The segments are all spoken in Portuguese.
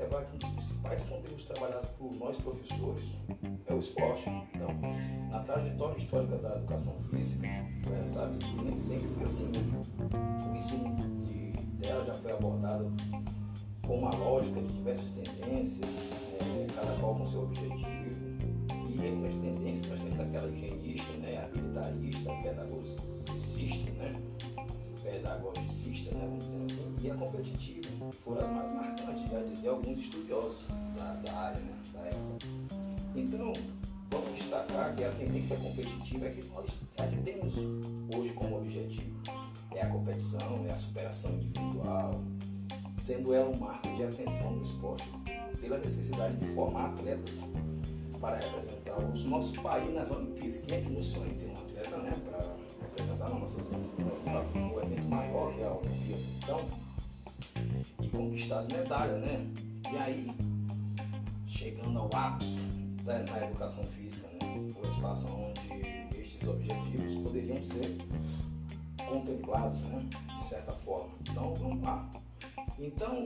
observar que dos principais conteúdos trabalhados por nós professores é o esporte. Então, na trajetória histórica da educação física, é, sabe-se que nem sempre foi assim. O ensino de, dela já foi abordado com uma lógica de diversas tendências, é, cada qual com seu objetivo. E entre as tendências, nós temos aquela higienista, né, habilitarista, pedagogicista, né? pedagogicista, né, vamos dizer assim, e a competitiva, foram as mais marcantes, já dizer alguns estudiosos da, da área, né, da época. Então, vamos destacar que a tendência competitiva é que nós é que temos hoje como objetivo. É a competição, é a superação individual, sendo ela um marco de ascensão do esporte, pela necessidade de formar atletas para representar o nosso país nas Olimpíadas. Quem é que não sonha ter as medalhas, né? E aí, chegando ao ápice da, na educação física, né? O espaço onde estes objetivos poderiam ser contemplados, né? De certa forma. Então, vamos lá. Então,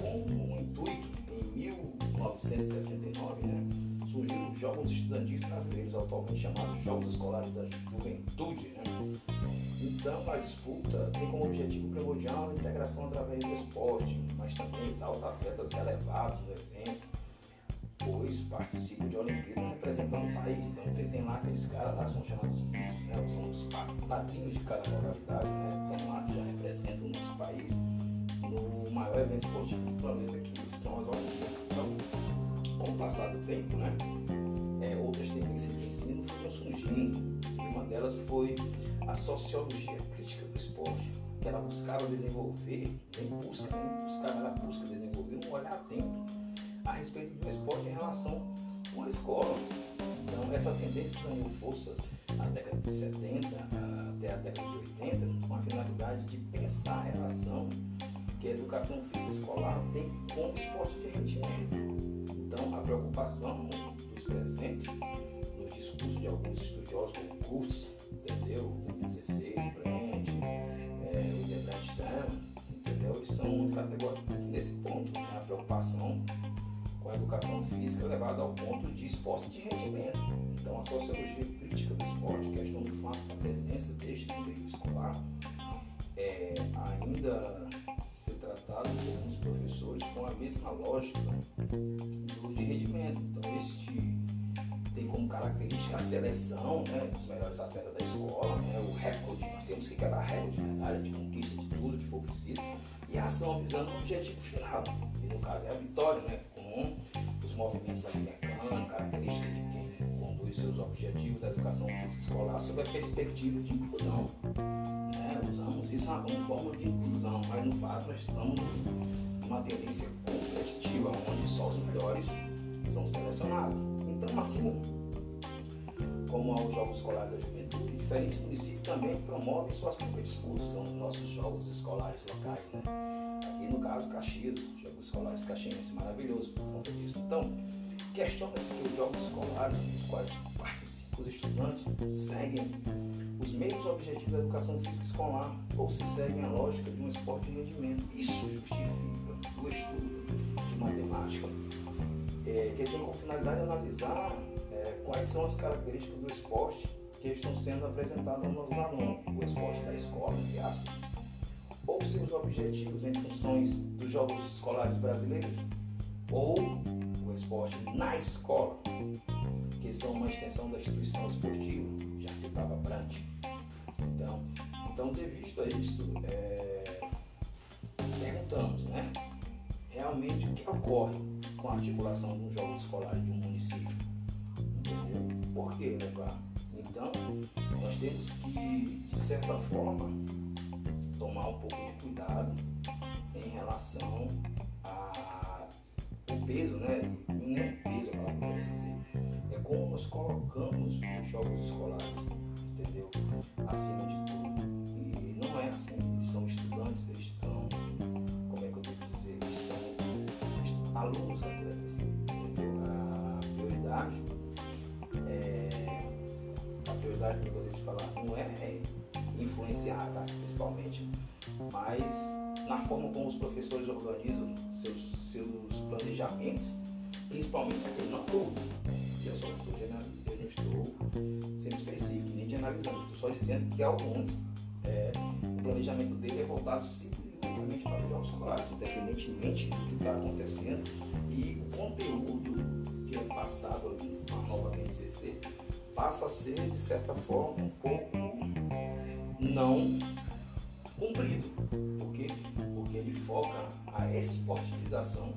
com o intuito, em 1969, né? surgiram os Jogos Estudantis Brasileiros, atualmente chamados Jogos Escolares da Juventude. Né? Então, a disputa tem como objetivo primordial a integração através do esporte, mas também exalta atletas relevados no evento, pois participam de Olimpíadas representando o país. Então, tem, tem lá aqueles caras lá são chamados mitos, né? são os padrinhos de cada modalidade, né? estão lá que já representam o nosso país no maior evento esportivo do planeta, que são as Olimpíadas. Então, com o passar do tempo, né, é, outras tendências de ensino foram surgindo e uma delas foi a sociologia crítica do esporte, que ela buscava desenvolver, em busca, né, buscava, ela busca desenvolver um olhar atento a respeito do esporte em relação com a escola. Então essa tendência ganhou forças na década de 70 até a década de 80 com a finalidade de pensar a relação que a educação física escolar tem com o esporte de rendimento então, a preocupação presentes nos discursos de alguns estudiosos como Kurtz, entendeu? O 2016, Brent, é, o Debrand entendeu? Eles são categóricos nesse ponto, né? a preocupação com a educação física levada ao ponto de esporte de rendimento. Então, a sociologia crítica do esporte questão do fato da presença deste no meio escolar é, ainda ser tratado por alguns professores com a mesma lógica seleção né, dos melhores atletas da escola, né, o recorde, nós temos que quebrar recorde de medalha, de conquista de tudo que for preciso, e a ação visando o objetivo final, e no caso é a vitória, né, com os movimentos ali mecânicos, características de quem conduz seus objetivos da educação física escolar sob a perspectiva de inclusão usamos isso como forma de inclusão, mas no fato nós estamos numa tendência competitiva, onde só os melhores são selecionados. Então, assim como aos Jogos Escolares da Juventude, diferentes municípios também promovem suas próprias são os nossos Jogos Escolares locais, né? Aqui no caso, Caxias, Jogos Escolares Caxiense, maravilhoso por conta disso. Então, questiona-se que os Jogos Escolares, dos quais participam os estudantes, seguem os mesmos objetivos da educação física escolar ou se seguem a lógica de um esporte de rendimento. Isso justifica o estudo de matemática, é, que tem como finalidade analisar é, quais são as características do esporte que estão sendo apresentados aos nossos alunos, o esporte da escola, entre aspas, ou seus objetivos em funções dos jogos escolares brasileiros, ou o esporte na escola, que são uma extensão da instituição esportiva, já citava Brandt. Então, então devido a isso, é, perguntamos, né? Realmente o que ocorre com a articulação dos jogos escolares de um município? Por que levar? Então, nós temos que, de certa forma, tomar um pouco de cuidado em relação ao peso, né? Não é peso, a palavra dizer. É como nós colocamos os jogos escolares entendeu? Acima de tudo. E não é assim, eles são estudantes, eles prioridade que eu poderia falar não é influenciar, tá? principalmente, mas na forma como os professores organizam seus, seus planejamentos, principalmente aquele não todos. Eu só estou eu não estou sendo específico, nem generalizando, estou só dizendo que alguns, é, o planejamento dele é voltado simplesmente para os jogos escolares, independentemente do que está acontecendo, e o conteúdo que é passado ali na nova BNCC passa a ser, de certa forma, um pouco não cumprido. Por quê? Porque ele foca a esportivização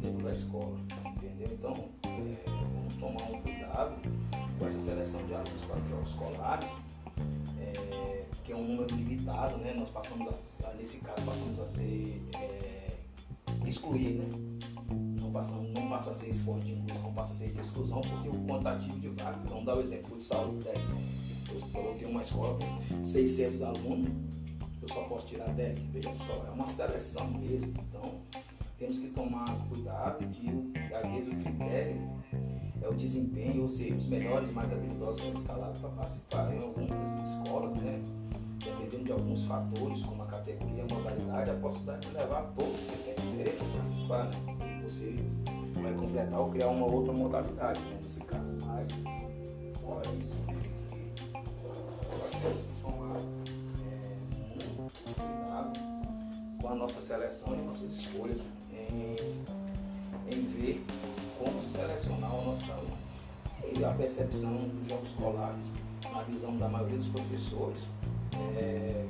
dentro da escola. Entendeu? Então, é, vamos tomar um cuidado com essa seleção de alunos para os jogos escolares, é, que é um número limitado, né? Nós passamos a, nesse caso passamos a ser é, né? Passamos, não passa a ser esforço de inclusão, passa a ser de exclusão, porque o quantitativo de ah, vamos dar o exemplo, futsal 10. Eu, eu tenho uma escola com 600 alunos, eu só posso tirar 10, veja só, é uma seleção mesmo. Então, temos que tomar cuidado de, às vezes, o critério é o desempenho, ou seja, os melhores, mais habilidosos são escalados para participar em algumas escolas, né? Dependendo de alguns fatores, como a categoria, a modalidade, a possibilidade de levar todos que têm interesse em participar, né? Você vai completar ou criar uma outra modalidade, né? Caso, mas fora isso, eu acho que é a nossa seleção e nossas escolhas em, em ver como selecionar o nosso aluno. E a percepção dos jogos escolares, na visão da maioria dos professores, é,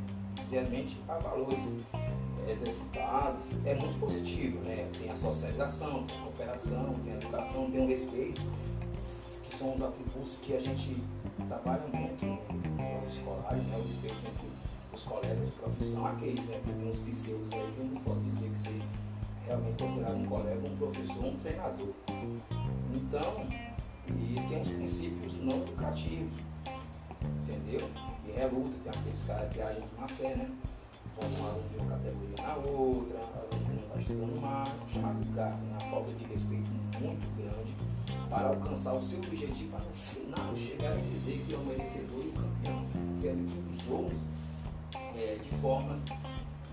realmente há valores exercitados, é muito positivo, né? Tem a socialização, tem a cooperação, tem a educação, tem o respeito, que são os atributos que a gente trabalha muito nos jogos escolares, né? O respeito entre os colegas de profissão, aqueles, né? Porque tem uns pseudos aí que não posso dizer que você realmente considerado um colega, um professor, um treinador. Então, e tem uns princípios não educativos, entendeu? Que reluta, tem aqueles caras que agem de má fé, né? Um aluno de uma categoria na outra, aluno que não está estudando mais, chamado gato, né? A falta de respeito muito grande para alcançar o seu objetivo, para no final chegar e dizer que é o merecedor e o campeão, sendo que usou é, de formas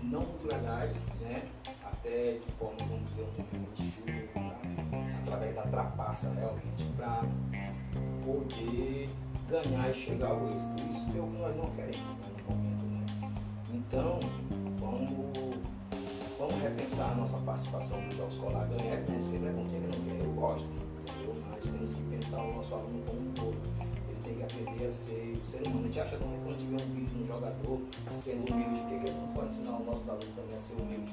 não muito legais, né? até de forma, vamos dizer, um chuva, tá? através da trapaça realmente, para poder ganhar e chegar ao êxito. Isso é o que nós não queremos né. Né? Então, vamos, vamos repensar a nossa participação no Jogos Escolar. Ganhar, como sempre, é com quem não quer. Eu gosto, entendeu? mas temos que pensar o nosso aluno como um todo tem que aprender a ser o ser humano. A gente acha que quando vê um vídeo de um jogador sendo humilde, por que, que não pode ensinar os nossos alunos também a ser humilde?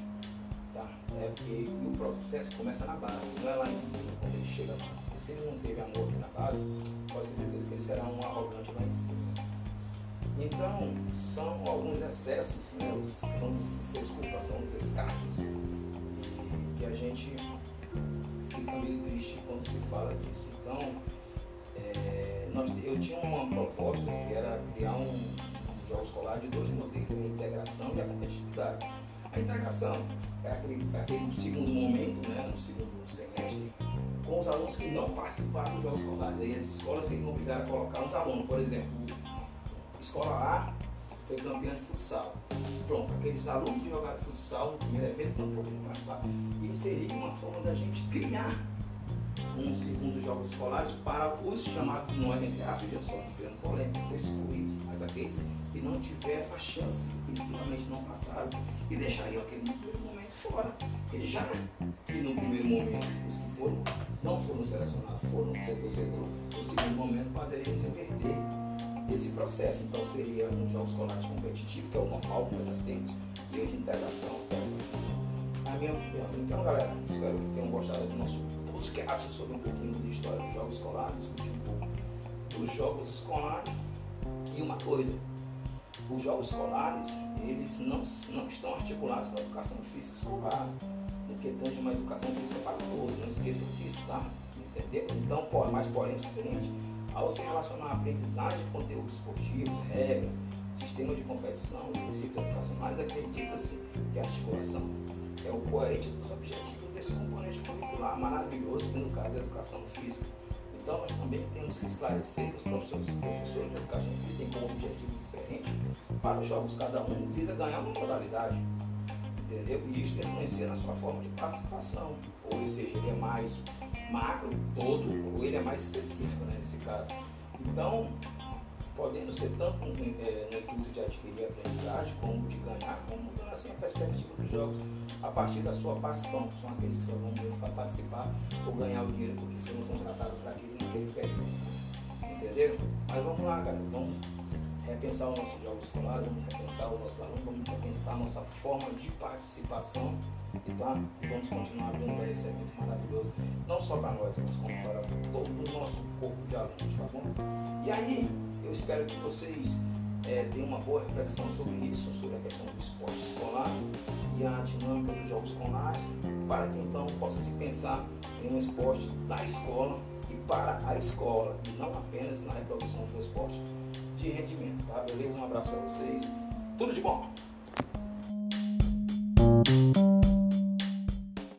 Tá? É porque o processo começa na base, não é lá em cima, quando ele chega lá. Porque se ele não teve amor aqui na base, pode certeza que ele será um arrogante lá em cima. Então, são alguns excessos, né, os, vamos se desculpa, são os escassos, e que a gente fica meio triste quando se fala disso. Então, é, nós, eu tinha uma proposta que era criar um, um jogo escolar de dois modelos, a integração e a competitividade. A integração é aquele, é aquele segundo momento, né, no segundo semestre, com os alunos que não participaram dos jogos escolares. Aí as escolas seriam obrigadas a colocar uns alunos, por exemplo, escola A foi campeã de futsal. Pronto, aqueles alunos que jogaram futsal no primeiro evento não poderiam participar. E seria uma forma da gente criar um segundo jogos escolares para os chamados nós, entre aspas, eu só criando polêmicas, excluídos, mas aqueles que não tiveram a chance, que realmente não passaram e deixariam aquele primeiro momento fora. Porque já que no primeiro momento os que foram, não foram selecionados, foram ser torcedor, no segundo momento poderiam reverter esse processo. Então seria um jogos escolares competitivo, que é o normal que nós já temos, e o de integração, a minha opinião. Então galera, espero que tenham gostado do nosso podcast sobre um pouquinho de história dos jogos escolares, um pouco dos jogos escolares. E uma coisa, os jogos escolares, eles não, não estão articulados com a educação física escolar, no que tange uma educação física para todos, não esqueçam disso, tá? Entendeu? Então, mas porém é o seguinte, ao se relacionar a aprendizagem de conteúdos esportivos, regras, sistema de competição e princípios educacionais, acredita-se que a articulação é o coerente dos objetivos esse componente curricular maravilhoso, que no caso é a educação física. Então nós também temos que esclarecer que os professores, professores de educação física têm como objetivo diferente para os jogos, cada um visa ganhar uma modalidade. entendeu? E isso influencia na sua forma de participação, ou seja, ele é mais macro, todo, ou ele é mais específico, né, nesse caso. Então, podendo ser tanto no, é, no intuito de adquirir aprendizagem, como de ganhar, como mudando assim a perspectiva dos jogos a partir da sua participação. São aqueles que só vão mesmo para participar ou ganhar o dinheiro porque foram contratados para aquele naquele período. Entenderam? Mas vamos lá, galera. Vamos repensar o nosso jogo escolar, vamos repensar o nosso aluno, vamos repensar a nossa forma de participação tá? vamos continuar abrindo esse evento maravilhoso, não só para nós, mas como para todo o nosso corpo de alunos, tá bom? E aí, eu espero que vocês é, tenham uma boa reflexão sobre isso, sobre a questão do esporte escolar e a dinâmica dos jogos escolares, para que então possa se pensar em um esporte da escola e para a escola, e não apenas na reprodução do esporte de rendimento, tá? Beleza? Um abraço para vocês. Tudo de bom!